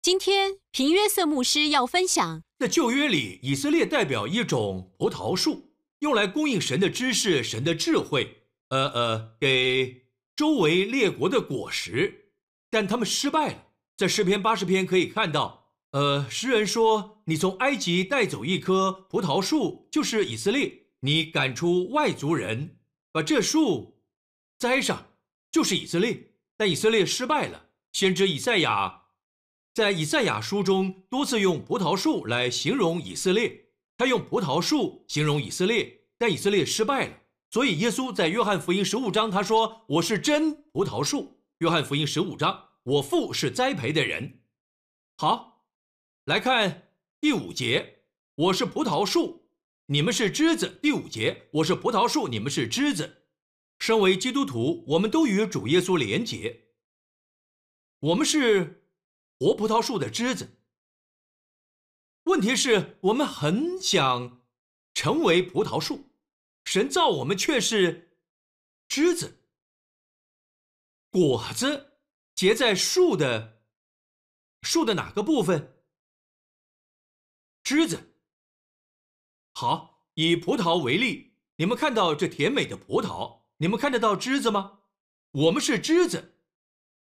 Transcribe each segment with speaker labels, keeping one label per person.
Speaker 1: 今天平约瑟牧师要分享，
Speaker 2: 在旧约里，以色列代表一种葡萄树，用来供应神的知识、神的智慧，呃呃，给周围列国的果实。但他们失败了。在诗篇八十篇可以看到，呃，诗人说：“你从埃及带走一棵葡萄树，就是以色列；你赶出外族人，把这树栽上，就是以色列。”但以色列失败了。先知以赛亚。在以赛亚书中多次用葡萄树来形容以色列，他用葡萄树形容以色列，但以色列失败了。所以耶稣在约翰福音十五章他说：“我是真葡萄树。”约翰福音十五章，我父是栽培的人。好，来看第五节，我是葡萄树，你们是枝子。第五节，我是葡萄树，你们是枝子。身为基督徒，我们都与主耶稣连结，我们是。活葡萄树的枝子。问题是我们很想成为葡萄树，神造我们却是枝子。果子结在树的树的哪个部分？枝子。好，以葡萄为例，你们看到这甜美的葡萄，你们看得到枝子吗？我们是枝子。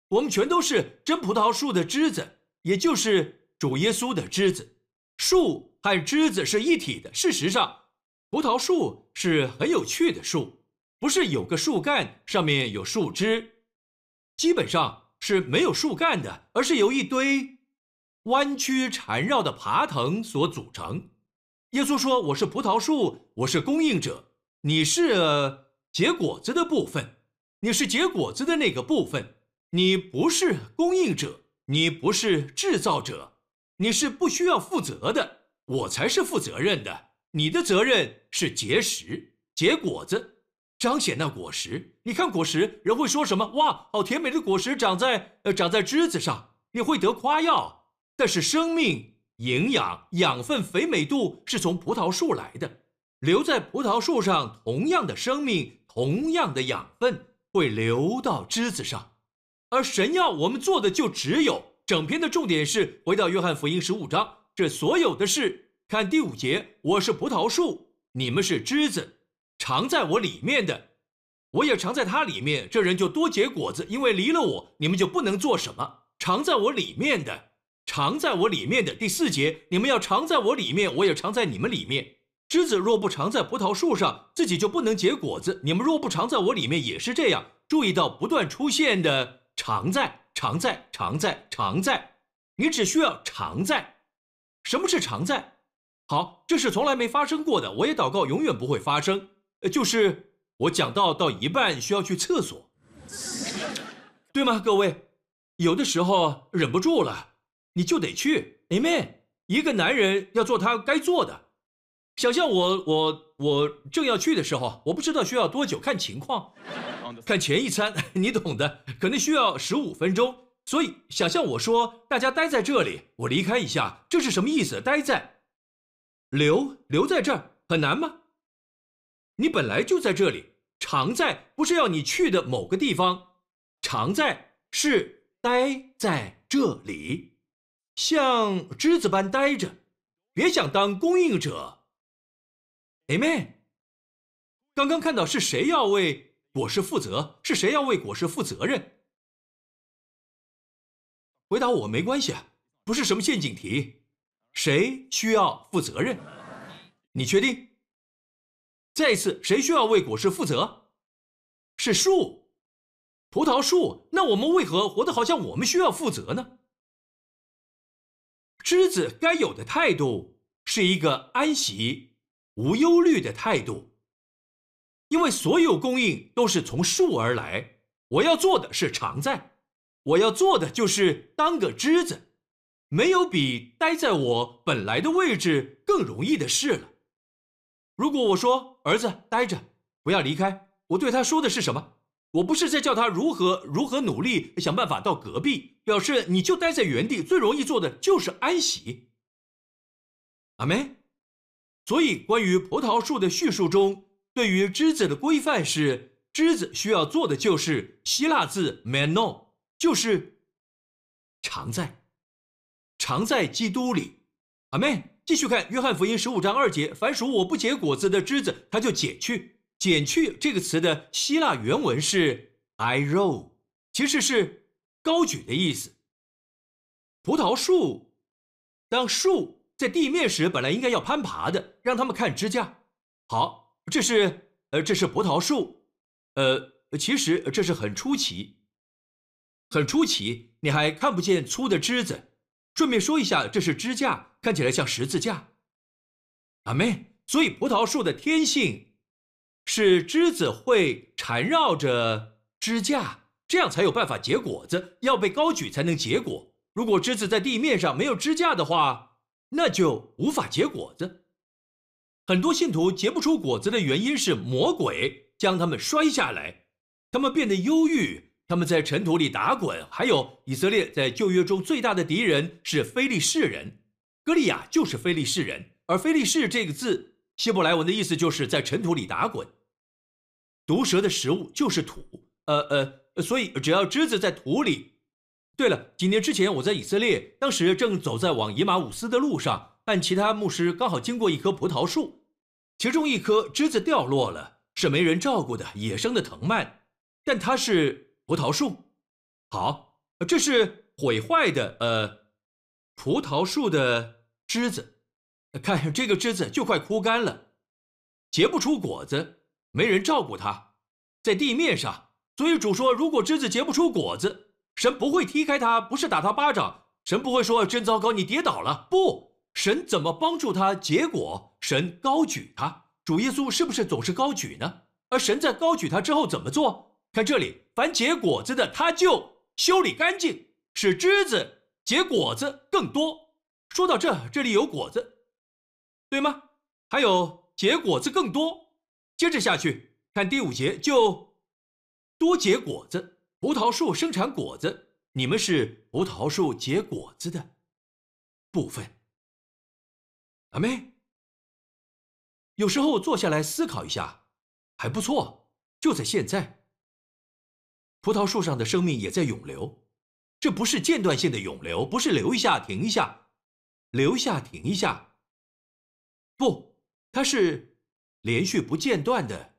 Speaker 2: 我们全都是真葡萄树的枝子，也就是主耶稣的枝子。树和枝子是一体的。事实上，葡萄树是很有趣的树，不是有个树干上面有树枝，基本上是没有树干的，而是由一堆弯曲缠绕的爬藤所组成。耶稣说：“我是葡萄树，我是供应者，你是结果子的部分，你是结果子的那个部分。”你不是供应者，你不是制造者，你是不需要负责的，我才是负责任的。你的责任是结实、结果子，彰显那果实。你看果实，人会说什么？哇，好甜美的果实长在呃长在枝子上，你会得夸耀。但是生命、营养、养分、肥美度是从葡萄树来的，留在葡萄树上，同样的生命、同样的养分会流到枝子上。而神要我们做的就只有整篇的重点是回到约翰福音十五章，这所有的事，看第五节，我是葡萄树，你们是枝子，常在我里面的，我也常在他里面，这人就多结果子，因为离了我，你们就不能做什么。常在我里面的，常在我里面的第四节，你们要常在我里面，我也常在你们里面。枝子若不常在葡萄树上，自己就不能结果子。你们若不常在我里面，也是这样。注意到不断出现的。常在，常在，常在，常在。你只需要常在。什么是常在？好，这是从来没发生过的。我也祷告，永远不会发生。呃，就是我讲到到一半需要去厕所，对吗？各位，有的时候忍不住了，你就得去。Amen。一个男人要做他该做的。想象我，我，我正要去的时候，我不知道需要多久，看情况。看前一餐，你懂的，可能需要十五分钟。所以想象我说大家待在这里，我离开一下，这是什么意思？待在，留留在这儿很难吗？你本来就在这里，常在不是要你去的某个地方，常在是待在这里，像枝子般待着，别想当供应者。A 妹。刚刚看到是谁要为？果实负责是谁要为果实负责任？回答我没关系啊，不是什么陷阱题。谁需要负责任？你确定？再一次，谁需要为果实负责？是树，葡萄树。那我们为何活得好像我们需要负责呢？枝子该有的态度是一个安息、无忧虑的态度。因为所有供应都是从树而来，我要做的是常在，我要做的就是当个枝子，没有比待在我本来的位置更容易的事了。如果我说儿子待着，不要离开，我对他说的是什么？我不是在叫他如何如何努力想办法到隔壁，表示你就待在原地，最容易做的就是安息。阿门。所以关于葡萄树的叙述中。对于枝子的规范是，枝子需要做的就是希腊字 meno，就是常在。常在基督里。阿门，继续看约翰福音十五章二节：凡属我不结果子的枝子，他就剪去。剪去这个词的希腊原文是 i roll，其实是高举的意思。葡萄树当树在地面时，本来应该要攀爬的，让他们看支架。好，这是呃，这是葡萄树，呃，其实这是很出奇，很出奇，你还看不见粗的枝子。顺便说一下，这是支架，看起来像十字架。阿妹，所以葡萄树的天性是枝子会缠绕着支架，这样才有办法结果子，要被高举才能结果。如果枝子在地面上没有支架的话，那就无法结果子。很多信徒结不出果子的原因是魔鬼将他们摔下来，他们变得忧郁，他们在尘土里打滚。还有以色列在旧约中最大的敌人是非利士人，歌利亚就是非利士人，而非利士这个字希伯来文的意思就是在尘土里打滚。毒蛇的食物就是土，呃呃，所以只要枝子在土里。对了，几年之前我在以色列，当时正走在往以马五斯的路上，和其他牧师刚好经过一棵葡萄树，其中一棵枝子掉落了，是没人照顾的野生的藤蔓，但它是葡萄树。好，这是毁坏的呃葡萄树的枝子，看这个枝子就快枯干了，结不出果子，没人照顾它，在地面上。所以主说，如果枝子结不出果子。神不会踢开他，不是打他巴掌。神不会说真糟糕，你跌倒了。不，神怎么帮助他结果？神高举他。主耶稣是不是总是高举呢？而神在高举他之后怎么做？看这里，凡结果子的，他就修理干净，使枝子结果子更多。说到这，这里有果子，对吗？还有结果子更多。接着下去看第五节，就多结果子。葡萄树生产果子，你们是葡萄树结果子的部分。阿妹，有时候坐下来思考一下，还不错。就在现在，葡萄树上的生命也在涌流，这不是间断性的涌流，不是留一下停一下，留下停一下，不，它是连续不间断的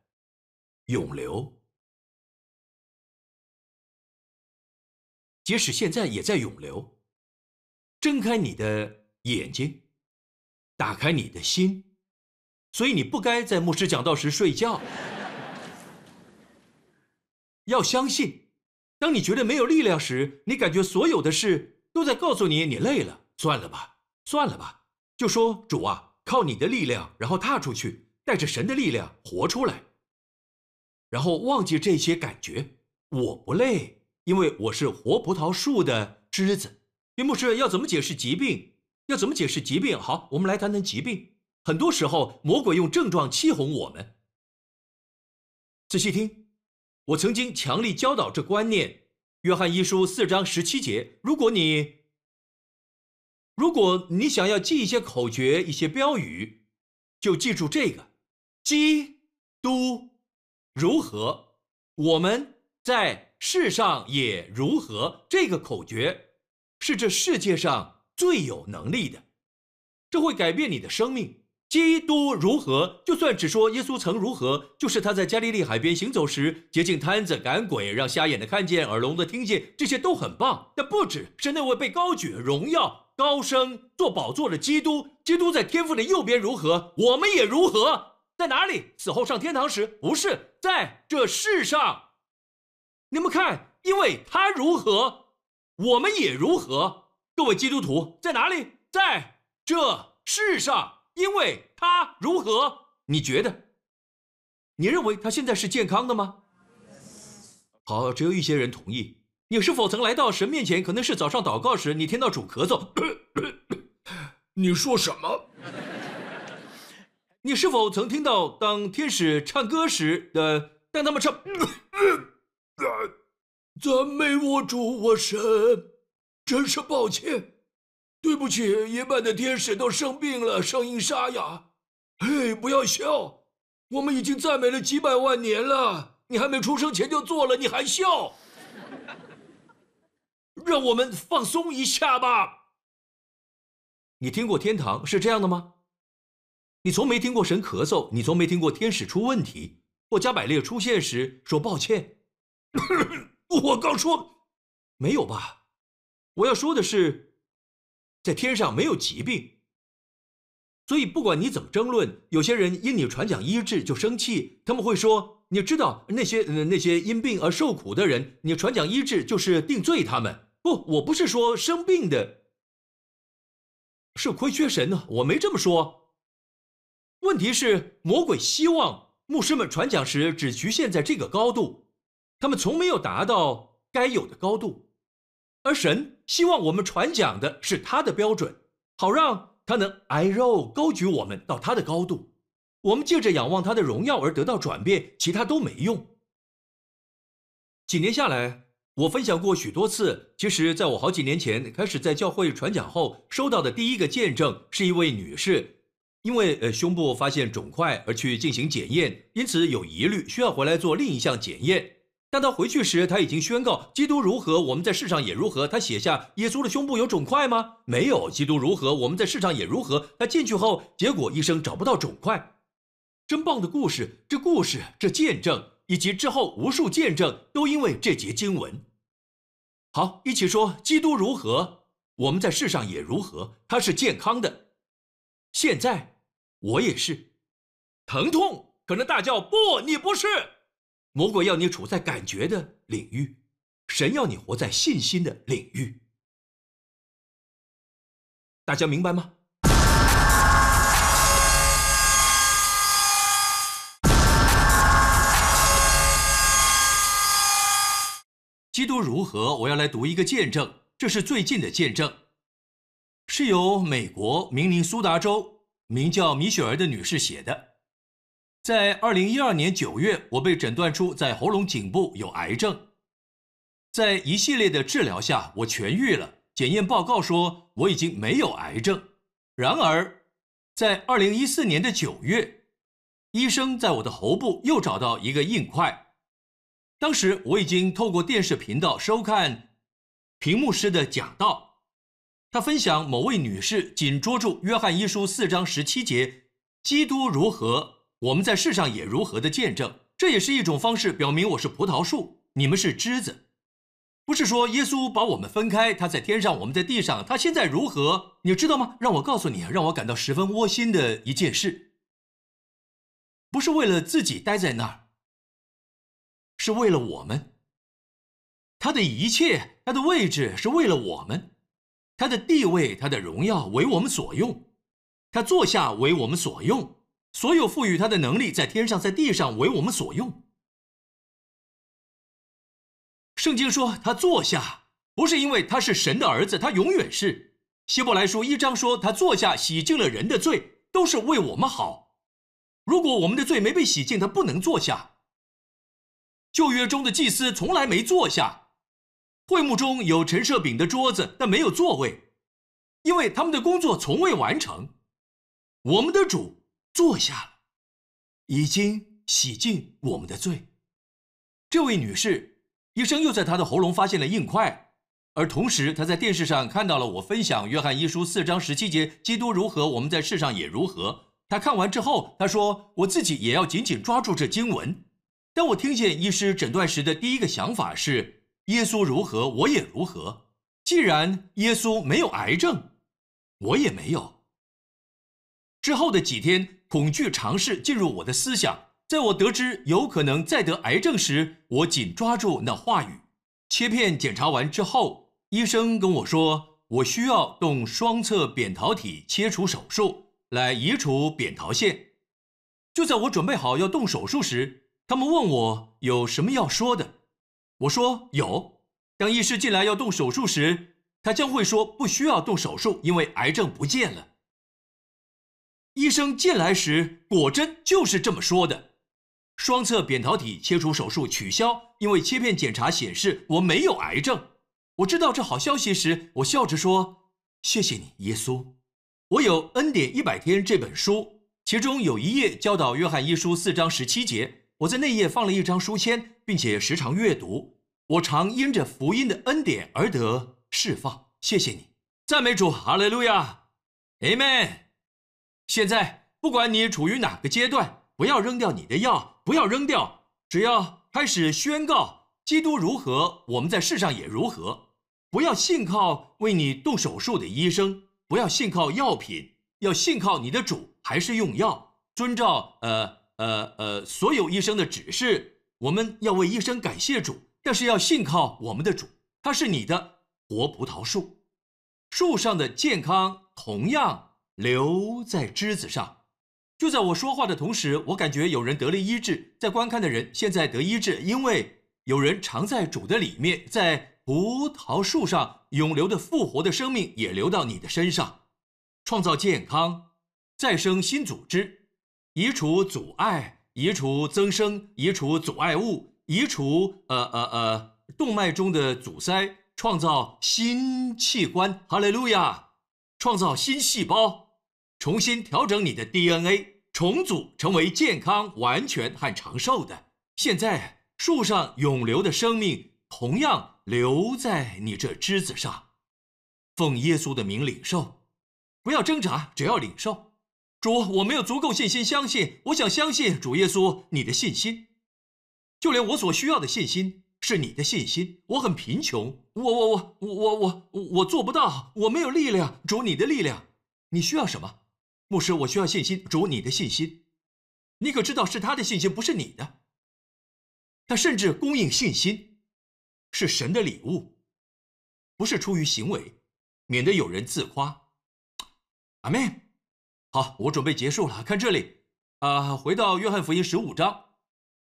Speaker 2: 涌流。即使现在也在涌流，睁开你的眼睛，打开你的心，所以你不该在牧师讲道时睡觉。要相信，当你觉得没有力量时，你感觉所有的事都在告诉你你累了，算了吧，算了吧，就说主啊，靠你的力量，然后踏出去，带着神的力量活出来，然后忘记这些感觉，我不累。因为我是活葡萄树的枝子，岳牧师要怎么解释疾病？要怎么解释疾病？好，我们来谈谈疾病。很多时候，魔鬼用症状欺哄我们。仔细听，我曾经强力教导这观念。约翰一书四章十七节，如果你，如果你想要记一些口诀、一些标语，就记住这个：基督如何？我们在。世上也如何？这个口诀是这世界上最有能力的，这会改变你的生命。基督如何？就算只说耶稣曾如何，就是他在加利利海边行走时，洁净摊子、赶鬼，让瞎眼的看见，耳聋的听见，这些都很棒。但不止，是那位被高举、荣耀、高升、做宝座的基督。基督在天父的右边如何？我们也如何？在哪里？死后上天堂时？不是在这世上。你们看，因为他如何，我们也如何。各位基督徒在哪里？在这世上，因为他如何？你觉得？你认为他现在是健康的吗？好，只有一些人同意。你是否曾来到神面前？可能是早上祷告时，你听到主咳嗽。
Speaker 3: 你说什么？
Speaker 2: 你是否曾听到当天使唱歌时的？当他们唱。
Speaker 3: 赞美我主我神，真是抱歉，对不起，夜半的天使都生病了，声音沙哑。嘿，不要笑，我们已经赞美了几百万年了，你还没出生前就做了，你还笑？
Speaker 2: 让我们放松一下吧。你听过天堂是这样的吗？你从没听过神咳嗽，你从没听过天使出问题，或加百列出现时说抱歉。
Speaker 3: 我刚说
Speaker 2: 没有吧？我要说的是，在天上没有疾病。所以不管你怎么争论，有些人因你传讲医治就生气，他们会说：“你知道那些那些因病而受苦的人，你传讲医治就是定罪他们。”不，我不是说生病的是亏缺神呢，我没这么说。问题是魔鬼希望牧师们传讲时只局限在这个高度，他们从没有达到该有的高度，而神希望我们传讲的是他的标准，好让。他能挨肉高举我们到他的高度，我们借着仰望他的荣耀而得到转变，其他都没用。几年下来，我分享过许多次。其实，在我好几年前开始在教会传讲后，收到的第一个见证是一位女士，因为呃胸部发现肿块而去进行检验，因此有疑虑，需要回来做另一项检验。当他回去时，他已经宣告：基督如何，我们在世上也如何。他写下：耶稣的胸部有肿块吗？没有。基督如何，我们在世上也如何。他进去后，结果医生找不到肿块。真棒的故事！这故事，这见证，以及之后无数见证，都因为这节经文。好，一起说：基督如何，我们在世上也如何。他是健康的。现在我也是。疼痛，可能大叫：不，你不是。魔鬼要你处在感觉的领域，神要你活在信心的领域。大家明白吗？基督如何？我要来读一个见证，这是最近的见证，是由美国明尼苏达州名叫米雪儿的女士写的。在二零一二年九月，我被诊断出在喉咙颈部有癌症，在一系列的治疗下，我痊愈了。检验报告说我已经没有癌症。然而，在二零一四年的九月，医生在我的喉部又找到一个硬块。当时我已经透过电视频道收看屏幕师的讲道，他分享某位女士紧捉住约翰一书四章十七节，基督如何。我们在世上也如何的见证，这也是一种方式，表明我是葡萄树，你们是枝子。不是说耶稣把我们分开，他在天上，我们在地上，他现在如何？你知道吗？让我告诉你，让我感到十分窝心的一件事，不是为了自己待在那儿，是为了我们。他的一切，他的位置是为了我们，他的地位，他的荣耀为我们所用，他坐下为我们所用。所有赋予他的能力，在天上，在地上，为我们所用。圣经说他坐下，不是因为他是神的儿子，他永远是。希伯来书一章说他坐下，洗净了人的罪，都是为我们好。如果我们的罪没被洗净，他不能坐下。旧约中的祭司从来没坐下，会幕中有陈设饼的桌子，但没有座位，因为他们的工作从未完成。我们的主。坐下了，已经洗净我们的罪。这位女士，医生又在她的喉咙发现了硬块，而同时她在电视上看到了我分享《约翰一书》四章十七节：“基督如何，我们在世上也如何。”她看完之后，她说：“我自己也要紧紧抓住这经文。”当我听见医师诊断时的第一个想法是：“耶稣如何，我也如何。”既然耶稣没有癌症，我也没有。之后的几天。恐惧尝试进入我的思想，在我得知有可能再得癌症时，我紧抓住那话语。切片检查完之后，医生跟我说，我需要动双侧扁桃体切除手术来移除扁桃腺。就在我准备好要动手术时，他们问我有什么要说的。我说有。当医师进来要动手术时，他将会说不需要动手术，因为癌症不见了。医生进来时，果真就是这么说的。双侧扁桃体切除手术取消，因为切片检查显示我没有癌症。我知道这好消息时，我笑着说：“谢谢你，耶稣。”我有《恩典一百天》这本书，其中有一页教导约翰一书四章十七节。我在那页放了一张书签，并且时常阅读。我常因着福音的恩典而得释放。谢谢你，赞美主，哈利路亚。Amen。现在不管你处于哪个阶段，不要扔掉你的药，不要扔掉，只要开始宣告基督如何，我们在世上也如何。不要信靠为你动手术的医生，不要信靠药品，要信靠你的主，还是用药，遵照呃呃呃所有医生的指示。我们要为医生感谢主，但是要信靠我们的主，他是你的活葡萄树，树上的健康同样。留在枝子上。就在我说话的同时，我感觉有人得了医治，在观看的人现在得医治，因为有人常在主的里面，在葡萄树上永留的复活的生命也流到你的身上，创造健康，再生新组织，移除阻碍，移除增生，移除阻碍物，移除呃呃呃动脉中的阻塞，创造新器官。哈利路亚！创造新细胞。重新调整你的 DNA，重组成为健康、完全和长寿的。现在树上永留的生命同样留在你这枝子上。奉耶稣的名领受，不要挣扎，只要领受。主，我没有足够信心相信，我想相信主耶稣你的信心。就连我所需要的信心是你的信心。我很贫穷，我我我我我我我做不到，我没有力量。主，你的力量，你需要什么？牧师，我需要信心，主你的信心，你可知道是他的信心，不是你的。他甚至供应信心，是神的礼物，不是出于行为，免得有人自夸。阿门。好，我准备结束了。看这里，啊，回到约翰福音十五章，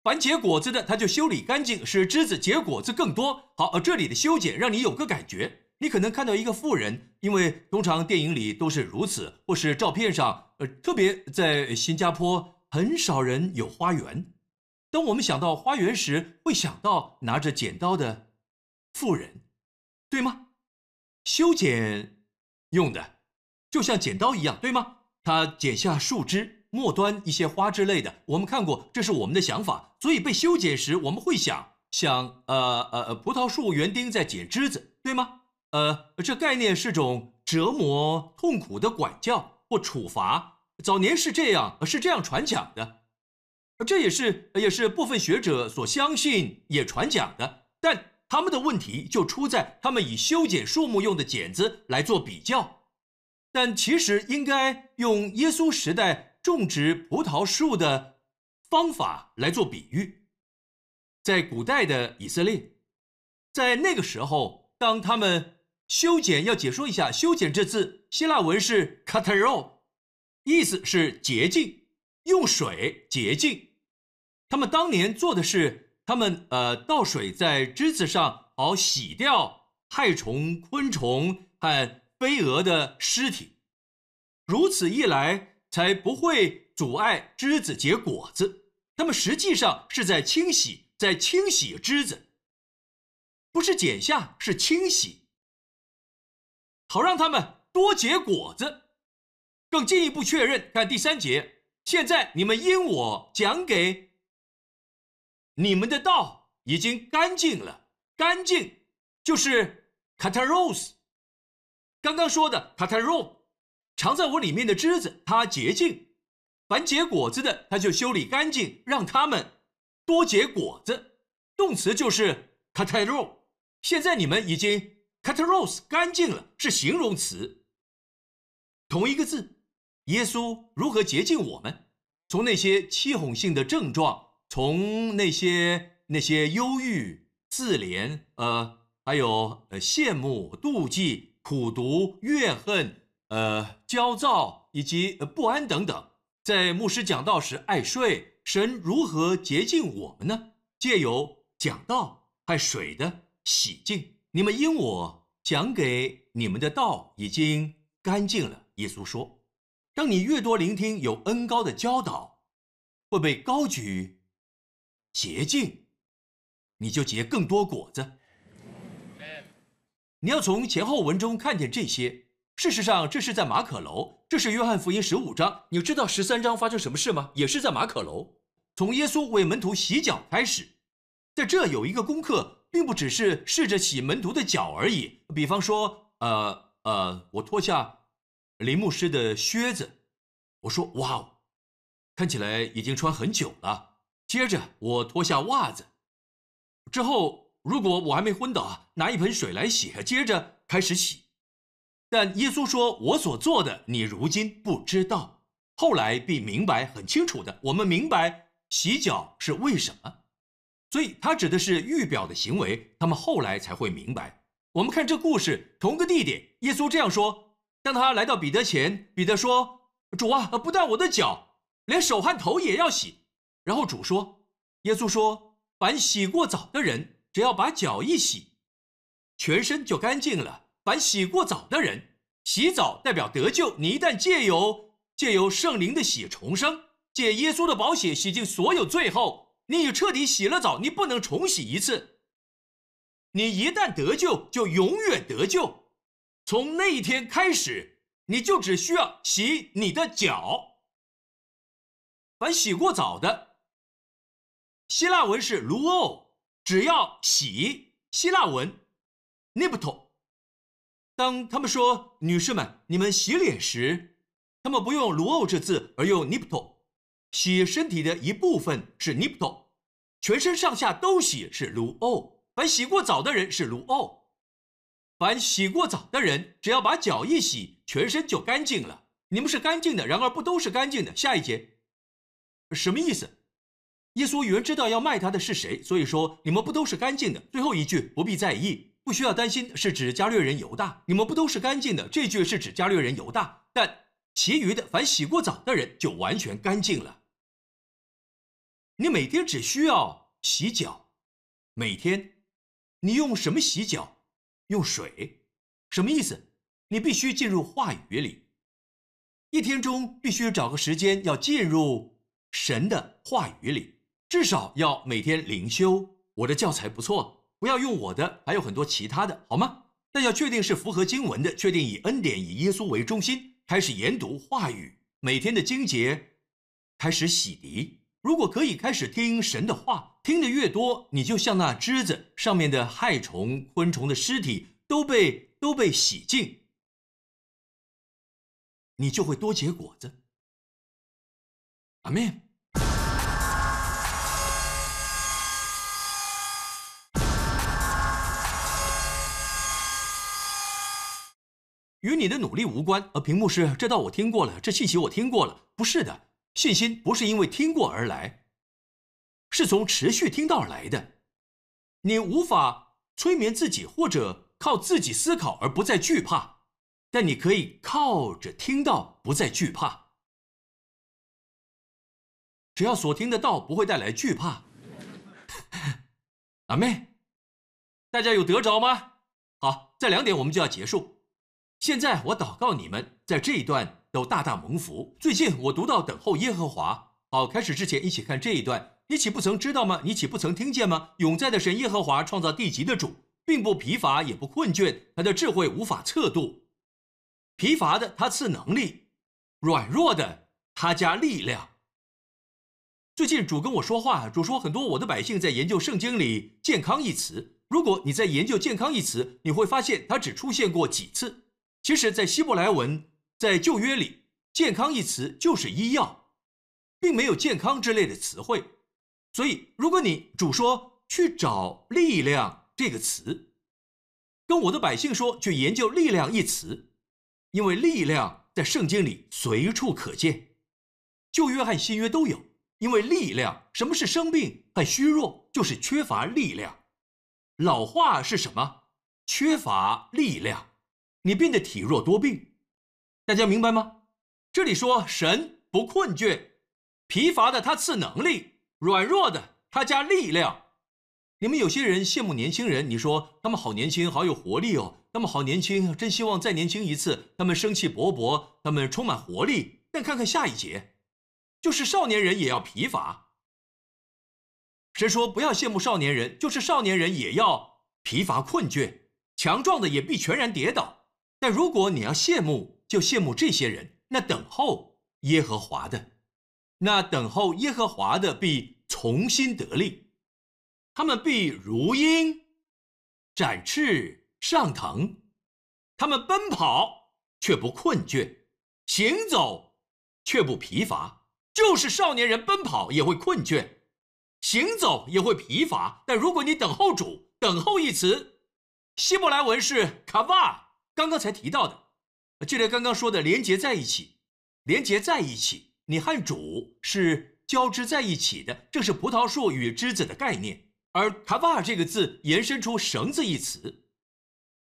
Speaker 2: 凡结果子的，他就修理干净，使枝子结果子更多。好，这里的修剪让你有个感觉。你可能看到一个富人，因为通常电影里都是如此，或是照片上，呃，特别在新加坡，很少人有花园。当我们想到花园时，会想到拿着剪刀的富人，对吗？修剪用的，就像剪刀一样，对吗？他剪下树枝末端一些花之类的，我们看过，这是我们的想法。所以被修剪时，我们会想，像呃呃葡萄树园丁在剪枝子，对吗？呃，这概念是种折磨、痛苦的管教或处罚。早年是这样，是这样传讲的，这也是也是部分学者所相信也传讲的。但他们的问题就出在他们以修剪树木用的剪子来做比较，但其实应该用耶稣时代种植葡萄树的方法来做比喻。在古代的以色列，在那个时候，当他们修剪要解说一下，修剪这字希腊文是 kataro，意思是洁净，用水洁净。他们当年做的是，他们呃倒水在枝子上，好洗掉害虫、昆虫和飞蛾的尸体。如此一来，才不会阻碍枝子结果子。他们实际上是在清洗，在清洗枝子，不是剪下，是清洗。好让他们多结果子，更进一步确认。看第三节，现在你们因我讲给你们的道已经干净了，干净就是 kataros。刚刚说的 kataros，藏在我里面的枝子，它洁净；凡结果子的，它就修理干净，让他们多结果子。动词就是 kataros。现在你们已经。Kataros 干净了是形容词，同一个字。耶稣如何洁净我们？从那些欺哄性的症状，从那些那些忧郁、自怜，呃，还有呃羡慕、妒忌、苦读、怨恨，呃，焦躁以及不安等等。在牧师讲道时爱睡，神如何洁净我们呢？借由讲道和水的洗净。你们因我讲给你们的道已经干净了。耶稣说：“当你越多聆听有恩高的教导，会被高举洁净，你就结更多果子。你要从前后文中看见这些。事实上，这是在马可楼，这是约翰福音十五章。你知道十三章发生什么事吗？也是在马可楼，从耶稣为门徒洗脚开始，在这有一个功课。”并不只是试着洗门徒的脚而已。比方说，呃呃，我脱下林牧师的靴子，我说：“哇哦，看起来已经穿很久了。”接着我脱下袜子，之后如果我还没昏倒，拿一盆水来洗，接着开始洗。但耶稣说：“我所做的，你如今不知道，后来必明白，很清楚的。我们明白洗脚是为什么，所以他指的是预表的行为，他们后来才会明白。我们看这故事，同个地点，耶稣这样说：当他来到彼得前，彼得说：‘主啊，不但我的脚，连手和头也要洗。’然后主说：‘耶稣说，凡洗过澡的人，只要把脚一洗，全身就干净了。’”凡洗过澡的人，洗澡代表得救。你一旦借由借由圣灵的血重生，借耶稣的宝血洗净所有罪后，你已彻底洗了澡，你不能重洗一次。你一旦得救，就永远得救。从那一天开始，你就只需要洗你的脚。凡洗过澡的，希腊文是 luo，只要洗，希腊文 nipto。当他们说：“女士们，你们洗脸时，他们不用 “luo” 这字，而用 “nipto”。洗身体的一部分是 “nipto”，全身上下都洗是 “luo”。凡洗过澡的人是 “luo”。凡洗过澡的人，只要把脚一洗，全身就干净了。你们是干净的，然而不都是干净的。下一节，什么意思？耶稣原知道要卖他的是谁，所以说你们不都是干净的。最后一句不必在意。不需要担心，是指加略人犹大。你们不都是干净的？这句是指加略人犹大，但其余的凡洗过澡的人就完全干净了。你每天只需要洗脚，每天，你用什么洗脚？用水，什么意思？你必须进入话语里，一天中必须找个时间要进入神的话语里，至少要每天灵修。我的教材不错。不要用我的，还有很多其他的，好吗？但要确定是符合经文的，确定以恩典、以耶稣为中心，开始研读话语，每天的经节，开始洗涤。如果可以开始听神的话，听得越多，你就像那枝子上面的害虫、昆虫的尸体都被都被洗净，你就会多结果子。阿门。与你的努力无关。而屏幕是这道我听过了，这信息我听过了。不是的，信心不是因为听过而来，是从持续听到而来的。你无法催眠自己，或者靠自己思考而不再惧怕，但你可以靠着听到不再惧怕。只要所听的道不会带来惧怕。阿妹，大家有得着吗？好，再两点我们就要结束。现在我祷告你们，在这一段都大大蒙福。最近我读到等候耶和华。好，开始之前一起看这一段。你岂不曾知道吗？你岂不曾听见吗？永在的神耶和华创造地极的主，并不疲乏也不困倦，他的智慧无法测度。疲乏的他赐能力，软弱的他加力量。最近主跟我说话，主说很多我的百姓在研究圣经里“健康”一词。如果你在研究“健康”一词，你会发现它只出现过几次。其实，在希伯来文，在旧约里，“健康”一词就是医药，并没有“健康”之类的词汇。所以，如果你主说去找“力量”这个词，跟我的百姓说去研究“力量”一词，因为力量在圣经里随处可见，旧约和新约都有。因为力量，什么是生病和虚弱？就是缺乏力量。老化是什么？缺乏力量。你变得体弱多病，大家明白吗？这里说神不困倦，疲乏的他赐能力，软弱的他加力量。你们有些人羡慕年轻人，你说他们好年轻，好有活力哦，他们好年轻，真希望再年轻一次。他们生气勃勃，他们充满活力。但看看下一节，就是少年人也要疲乏。神说不要羡慕少年人，就是少年人也要疲乏困倦，强壮的也必全然跌倒。但如果你要羡慕，就羡慕这些人。那等候耶和华的，那等候耶和华的必重新得力，他们必如鹰展翅上腾，他们奔跑却不困倦，行走却不疲乏，就是少年人奔跑也会困倦，行走也会疲乏。但如果你等候主，等候一词，希伯来文是卡瓦，刚刚才提到的，就连刚刚说的连接在一起，连接在一起，你和主是交织在一起的，这是葡萄树与枝子的概念。而卡瓦这个字延伸出绳子一词，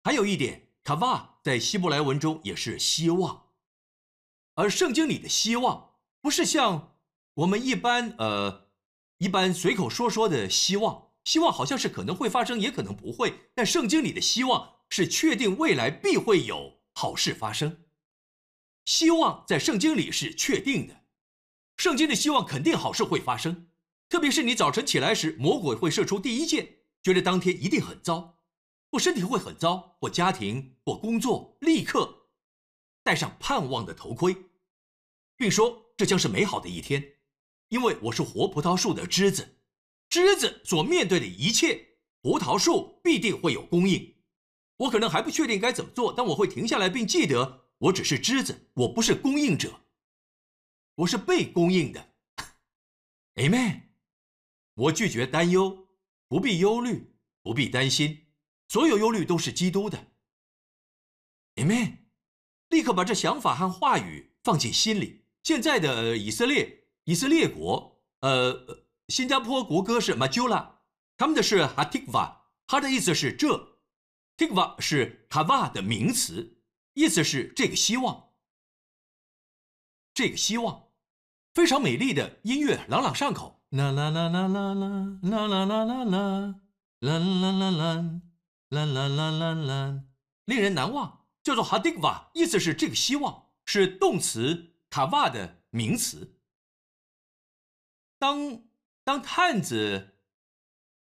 Speaker 2: 还有一点，卡瓦在希伯来文中也是希望，而圣经里的希望不是像我们一般呃一般随口说说的希望，希望好像是可能会发生，也可能不会，但圣经里的希望是确定未来必会有好事发生，希望在圣经里是确定的，圣经的希望肯定好事会发生。特别是你早晨起来时，魔鬼会射出第一箭，觉得当天一定很糟，或身体会很糟，或家庭或工作，立刻戴上盼望的头盔，并说这将是美好的一天，因为我是活葡萄树的枝子，枝子所面对的一切，葡萄树必定会有供应。我可能还不确定该怎么做，但我会停下来并记得，我只是枝子，我不是供应者，我是被供应的。Amen。我拒绝担忧，不必忧虑，不必担心，所有忧虑都是基督的。Amen。立刻把这想法和话语放进心里。现在的以色列，以色列国，呃，新加坡国歌是 Majula，他们的是 Hatikva，它的意思是这，Tikva 是 Kava 的名词，意思是这个希望，这个希望，非常美丽的音乐，朗朗上口。啦啦啦啦啦啦啦啦啦啦啦啦啦啦啦啦啦啦啦，令人难忘，叫做 Hadikva，意思是这个希望，是动词 Kava 的名词。当当探子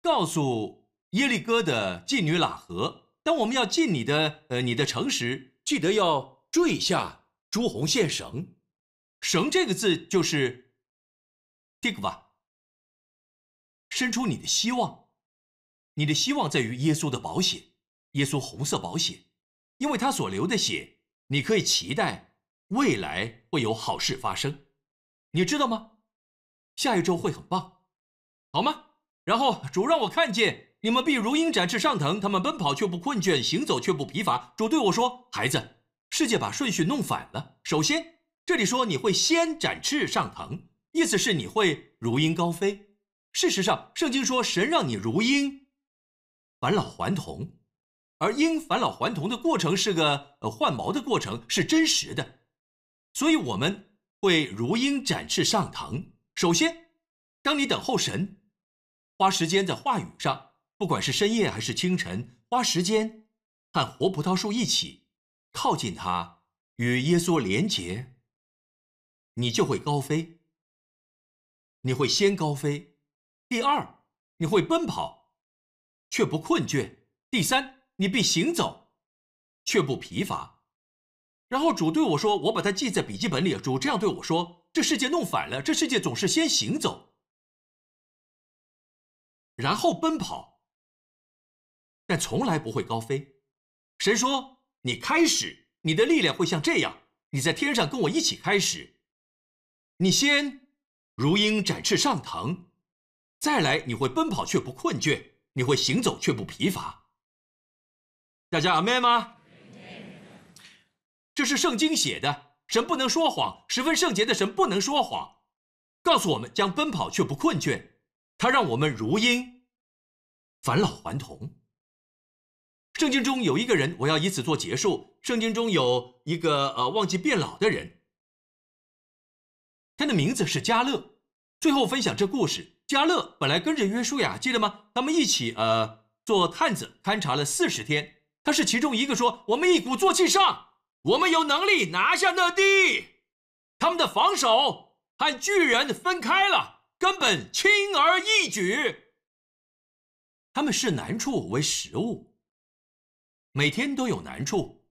Speaker 2: 告诉耶利哥的妓女喇合，当我们要进你的呃你的城时，记得要坠下朱红线绳，绳这个字就是 Tikva。伸出你的希望，你的希望在于耶稣的保险，耶稣红色保险，因为他所流的血，你可以期待未来会有好事发生，你知道吗？下一周会很棒，好吗？然后主让我看见你们必如鹰展翅上腾，他们奔跑却不困倦，行走却不疲乏。主对我说：“孩子，世界把顺序弄反了。首先，这里说你会先展翅上腾，意思是你会如鹰高飞。”事实上，圣经说神让你如鹰，返老还童，而鹰返老还童的过程是个呃换毛的过程，是真实的，所以我们会如鹰展翅上腾。首先，当你等候神，花时间在话语上，不管是深夜还是清晨，花时间和活葡萄树一起靠近它，与耶稣连结，你就会高飞，你会先高飞。第二，你会奔跑，却不困倦；第三，你必行走，却不疲乏。然后主对我说：“我把它记在笔记本里。”主这样对我说：“这世界弄反了，这世界总是先行走，然后奔跑，但从来不会高飞。”神说：“你开始，你的力量会像这样，你在天上跟我一起开始。你先如鹰展翅上腾。”再来，你会奔跑却不困倦，你会行走却不疲乏。大家阿妹吗？这是圣经写的，神不能说谎，十分圣洁的神不能说谎，告诉我们将奔跑却不困倦，他让我们如鹰返老还童。圣经中有一个人，我要以此做结束。圣经中有一个呃忘记变老的人，他的名字是加勒。最后分享这故事。加勒本来跟着约书亚，记得吗？他们一起呃做探子，勘察了四十天。他是其中一个说：“我们一鼓作气上，我们有能力拿下那地。”他们的防守和巨人分开了，根本轻而易举。他们视难处为食物，每天都有难处。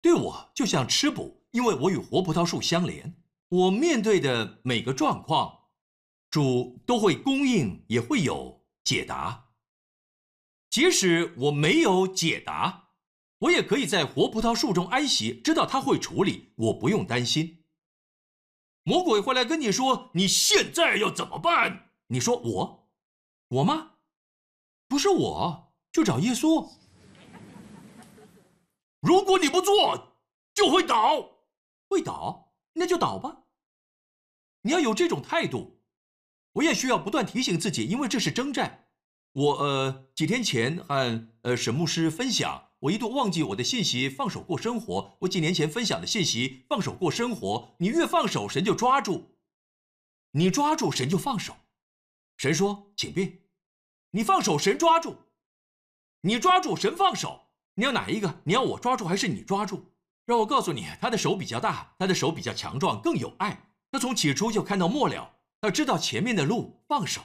Speaker 2: 对我就像吃补，因为我与活葡萄树相连。我面对的每个状况。主都会供应，也会有解答。即使我没有解答，我也可以在活葡萄树中安息，知道他会处理，我不用担心。魔鬼会来跟你说：“你现在要怎么办？”你说：“我，我吗？不是我，就找耶稣。
Speaker 3: 如果你不做，就会倒，
Speaker 2: 会倒，那就倒吧。你要有这种态度。我也需要不断提醒自己，因为这是征战。我呃几天前和呃沈牧师分享。我一度忘记我的信息，放手过生活。我几年前分享的信息，放手过生活。你越放手，神就抓住；你抓住，神就放手。神说：“请便。”你放手，神抓住；你抓住，神放手。你要哪一个？你要我抓住，还是你抓住？让我告诉你，他的手比较大，他的手比较强壮，更有爱。他从起初就看到末了，他知道前面的路，放手，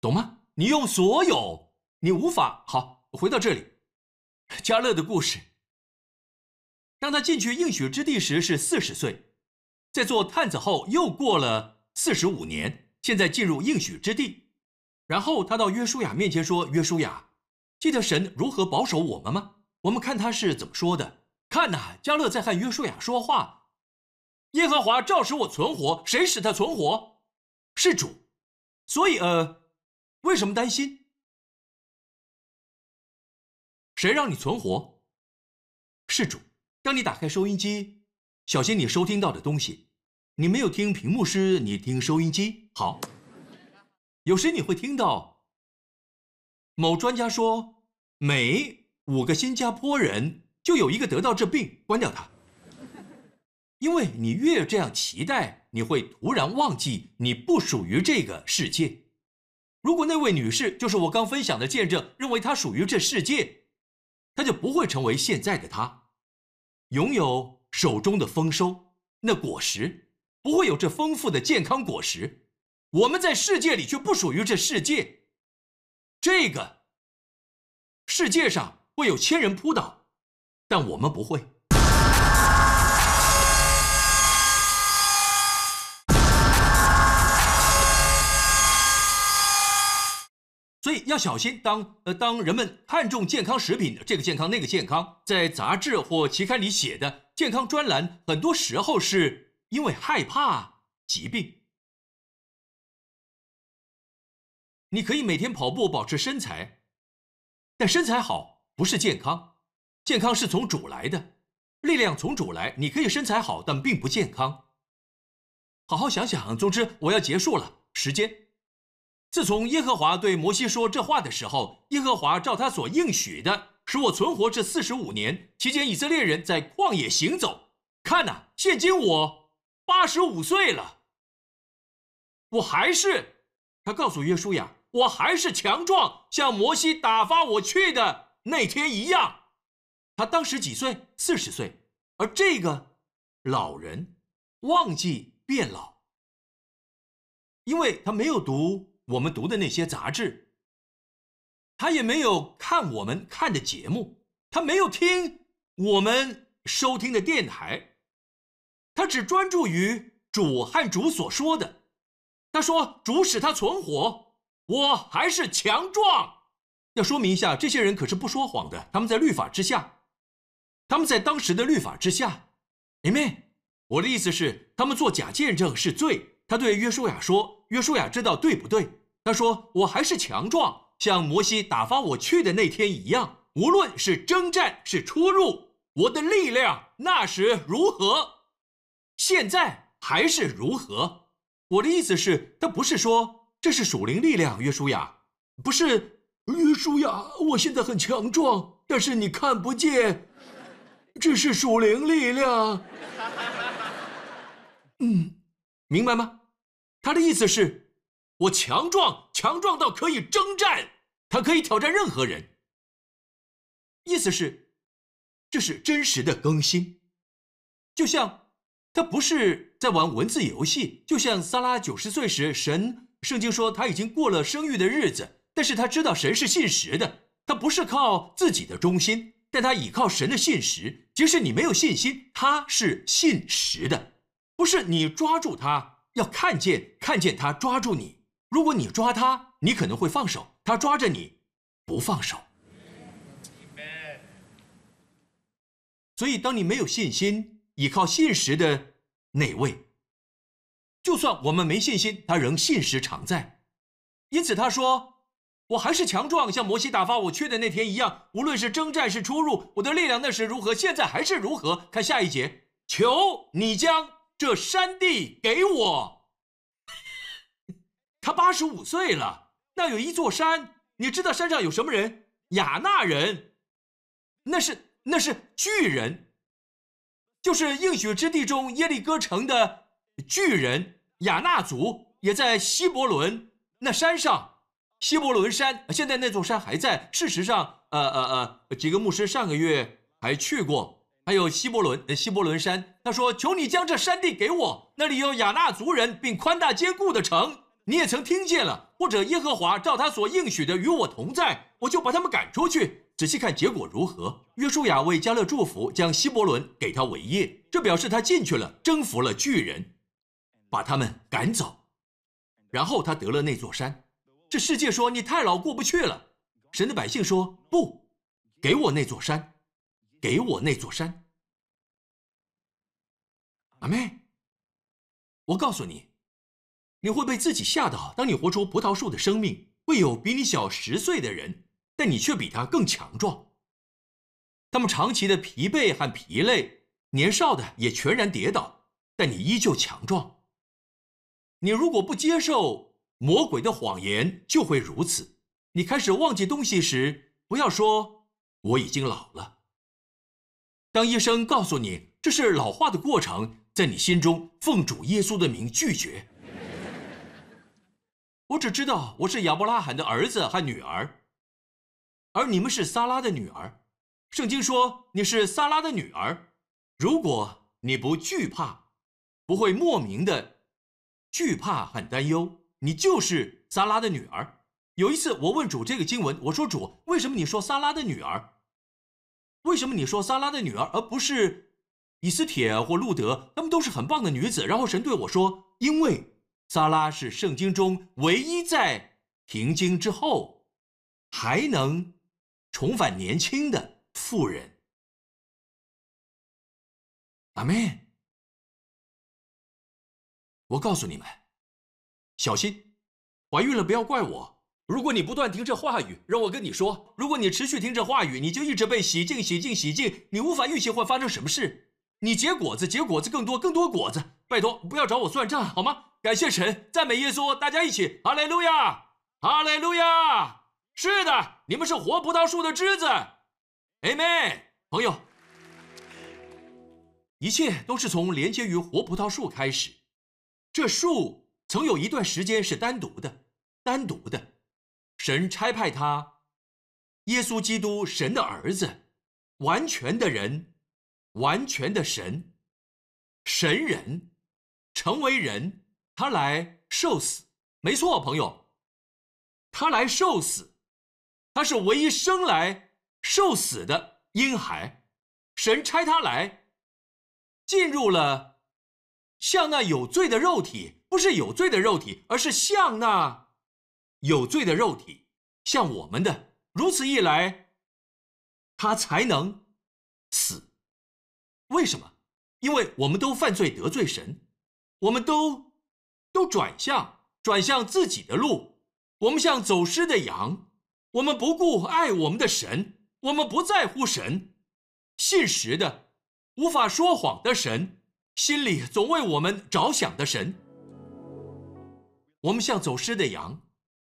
Speaker 2: 懂吗？你用所有，你无法好回到这里。加勒的故事。当他进去应许之地时是四十岁，在做探子后又过了四十五年，现在进入应许之地。然后他到约书亚面前说：“约书亚，记得神如何保守我们吗？我们看他是怎么说的。看呐，加勒在和约书亚说话。耶和华照使我存活，谁使他存活？是主。所以呃，为什么担心？”谁让你存活？是主，当你打开收音机，小心你收听到的东西。你没有听屏幕时，你听收音机。好，有时你会听到某专家说，每五个新加坡人就有一个得到这病。关掉它，因为你越这样期待，你会突然忘记你不属于这个世界。如果那位女士就是我刚分享的见证，认为她属于这世界。她就不会成为现在的她，拥有手中的丰收，那果实不会有这丰富的健康果实。我们在世界里却不属于这世界，这个世界上会有千人扑倒，但我们不会。所以要小心，当呃当人们看重健康食品，这个健康那个健康，在杂志或期刊里写的健康专栏，很多时候是因为害怕疾病。你可以每天跑步保持身材，但身材好不是健康，健康是从主来的，力量从主来。你可以身材好，但并不健康。好好想想。总之，我要结束了，时间。自从耶和华对摩西说这话的时候，耶和华照他所应许的，使我存活这四十五年期间，以色列人在旷野行走。看呐，现今我八十五岁了，我还是他告诉约书亚，我还是强壮，像摩西打发我去的那天一样。他当时几岁？四十岁。而这个老人忘记变老，因为他没有读。我们读的那些杂志，他也没有看我们看的节目，他没有听我们收听的电台，他只专注于主和主所说的。他说：“主使他存活，我还是强壮。”要说明一下，这些人可是不说谎的，他们在律法之下，他们在当时的律法之下。Amen。我的意思是，他们做假见证是罪。他对约书亚说。约书亚知道对不对？他说：“我还是强壮，像摩西打发我去的那天一样。无论是征战是出入，我的力量那时如何，现在还是如何。我的意思是，他不是说这是属灵力量。约书亚不是约书亚，我现在很强壮，但是你看不见，这是属灵力量。嗯，明白吗？”他的意思是，我强壮，强壮到可以征战，他可以挑战任何人。意思是，这是真实的更新，就像他不是在玩文字游戏，就像萨拉九十岁时，神圣经说他已经过了生育的日子，但是他知道神是信实的，他不是靠自己的忠心，但他倚靠神的信实。即使你没有信心，他是信实的，不是你抓住他。要看见，看见他抓住你。如果你抓他，你可能会放手；他抓着你，不放手。所以，当你没有信心，依靠信实的那位，就算我们没信心，他仍信实常在。因此他说：“我还是强壮，像摩西打发我去的那天一样。无论是征战是出入，我的力量那时如何，现在还是如何。”看下一节，求你将这山地给我。他八十五岁了，那有一座山，你知道山上有什么人？亚纳人，那是那是巨人。就是应许之地中耶利哥城的巨人亚纳族，也在希伯伦那山上。希伯伦山现在那座山还在。事实上，呃呃呃，几个牧师上个月还去过。还有希伯伦，希伯伦山。他说：“求你将这山地给我，那里有亚纳族人，并宽大坚固的城。你也曾听见了，或者耶和华照他所应许的与我同在，我就把他们赶出去。”仔细看结果如何？约书亚为加勒祝福，将希伯伦给他为业，这表示他进去了，征服了巨人，把他们赶走，然后他得了那座山。这世界说你太老过不去了，神的百姓说不，给我那座山，给我那座山。阿妹，我告诉你，你会被自己吓到。当你活出葡萄树的生命，会有比你小十岁的人。但你却比他更强壮。他们长期的疲惫和疲累，年少的也全然跌倒，但你依旧强壮。你如果不接受魔鬼的谎言，就会如此。你开始忘记东西时，不要说我已经老了。当医生告诉你这是老化的过程，在你心中奉主耶稣的名拒绝。我只知道我是亚伯拉罕的儿子和女儿。而你们是撒拉的女儿，圣经说你是撒拉的女儿。如果你不惧怕，不会莫名的惧怕和担忧，你就是撒拉的女儿。有一次我问主这个经文，我说主，为什么你说撒拉的女儿？为什么你说撒拉的女儿，而不是以斯帖或路德？她们都是很棒的女子。然后神对我说，因为撒拉是圣经中唯一在停经之后还能。重返年轻的妇人，阿妹，我告诉你们，小心，怀孕了不要怪我。如果你不断听这话语，让我跟你说，如果你持续听这话语，你就一直被洗净、洗净、洗净，你无法预期会发生什么事。你结果子，结果子更多、更多果子。拜托，不要找我算账好吗？感谢神，赞美耶稣，大家一起，哈利路亚，哈利路亚。是的，你们是活葡萄树的枝子，Amen，朋友。一切都是从连接于活葡萄树开始。这树曾有一段时间是单独的，单独的。神差派他，耶稣基督，神的儿子，完全的人，完全的神，神人，成为人，他来受死。没错，朋友，他来受死。他是唯一生来受死的婴孩，神差他来，进入了像那有罪的肉体，不是有罪的肉体，而是像那有罪的肉体，像我们的。如此一来，他才能死。为什么？因为我们都犯罪得罪神，我们都都转向转向自己的路，我们像走失的羊。我们不顾爱我们的神，我们不在乎神，信实的、无法说谎的神，心里总为我们着想的神。我们像走失的羊，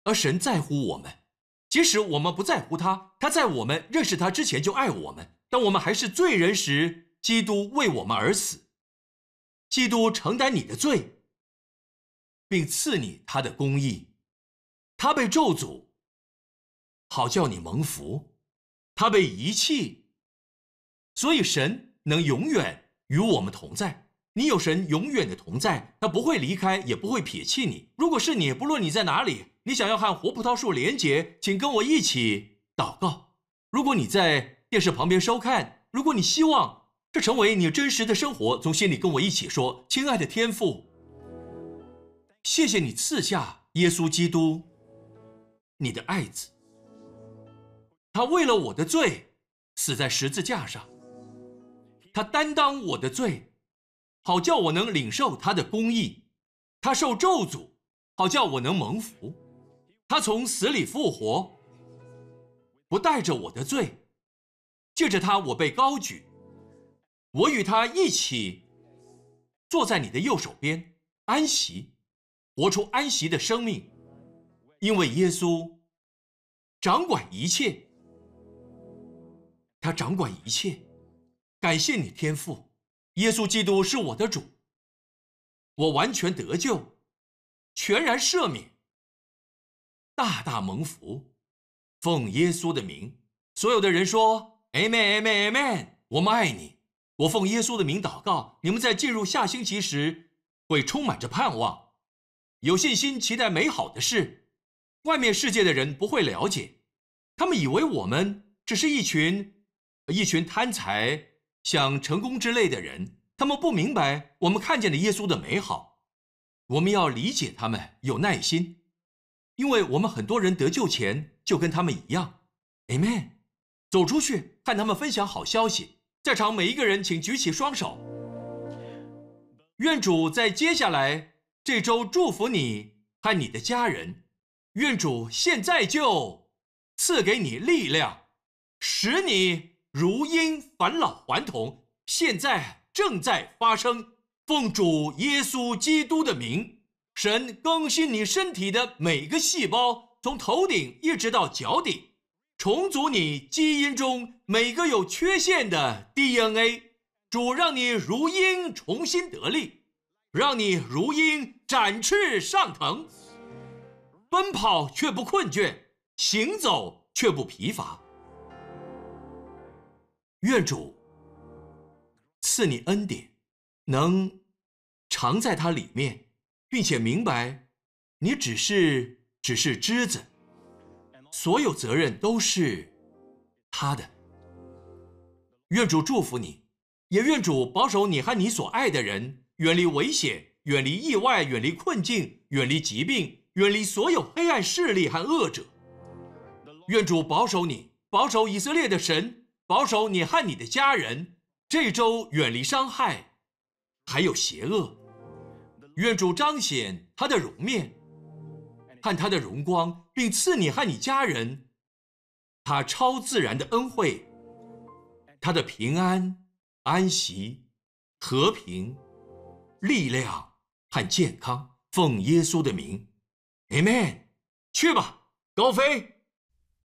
Speaker 2: 而神在乎我们，即使我们不在乎他，他在我们认识他之前就爱我们。当我们还是罪人时，基督为我们而死，基督承担你的罪，并赐你他的公义，他被咒诅。好叫你蒙福，他被遗弃，所以神能永远与我们同在。你有神永远的同在，他不会离开，也不会撇弃你。如果是你，不论你在哪里，你想要和活葡萄树连结，请跟我一起祷告。如果你在电视旁边收看，如果你希望这成为你真实的生活，从心里跟我一起说：“亲爱的天父，谢谢你赐下耶稣基督，你的爱子。”他为了我的罪死在十字架上，他担当我的罪，好叫我能领受他的公义。他受咒诅，好叫我能蒙福；他从死里复活，不带着我的罪。借着他，我被高举，我与他一起坐在你的右手边，安息，活出安息的生命，因为耶稣掌管一切，他掌管一切。感谢你，天父，耶稣基督是我的主。我完全得救，全然赦免，大大蒙福，奉耶稣的名，所有的人说：“Amen，Amen，Amen。”我们爱你。我奉耶稣的名祷告，你们在进入下星期时会充满着盼望，有信心，期待美好的事。外面世界的人不会了解，他们以为我们只是一群一群贪财、想成功之类的人。他们不明白我们看见了耶稣的美好，我们要理解他们，有耐心，因为我们很多人得救前就跟他们一样。Amen。走出去和他们分享好消息，在场每一个人请举起双手。愿主在接下来这周祝福你和你的家人。愿主现在就赐给你力量，使你如因返老还童。现在。正在发生，奉主耶稣基督的名，神更新你身体的每个细胞，从头顶一直到脚底，重组你基因中每个有缺陷的 DNA。主让你如鹰重新得力，让你如鹰展翅上腾，奔跑却不困倦，行走却不疲乏。愿主。赐你恩典，能常在它里面，并且明白，你只是只是枝子，所有责任都是他的。愿主祝福你，也愿主保守你和你所爱的人，远离危险，远离意外，远离困境，远离疾病，远离所有黑暗势力和恶者。愿主保守你，保守以色列的神，保守你和你的家人。这周远离伤害，还有邪恶。愿主彰显他的容面，和他的荣光，并赐你和你家人他超自然的恩惠，他的平安、安息、和平、力量和健康。奉耶稣的名，Amen。去吧，高飞。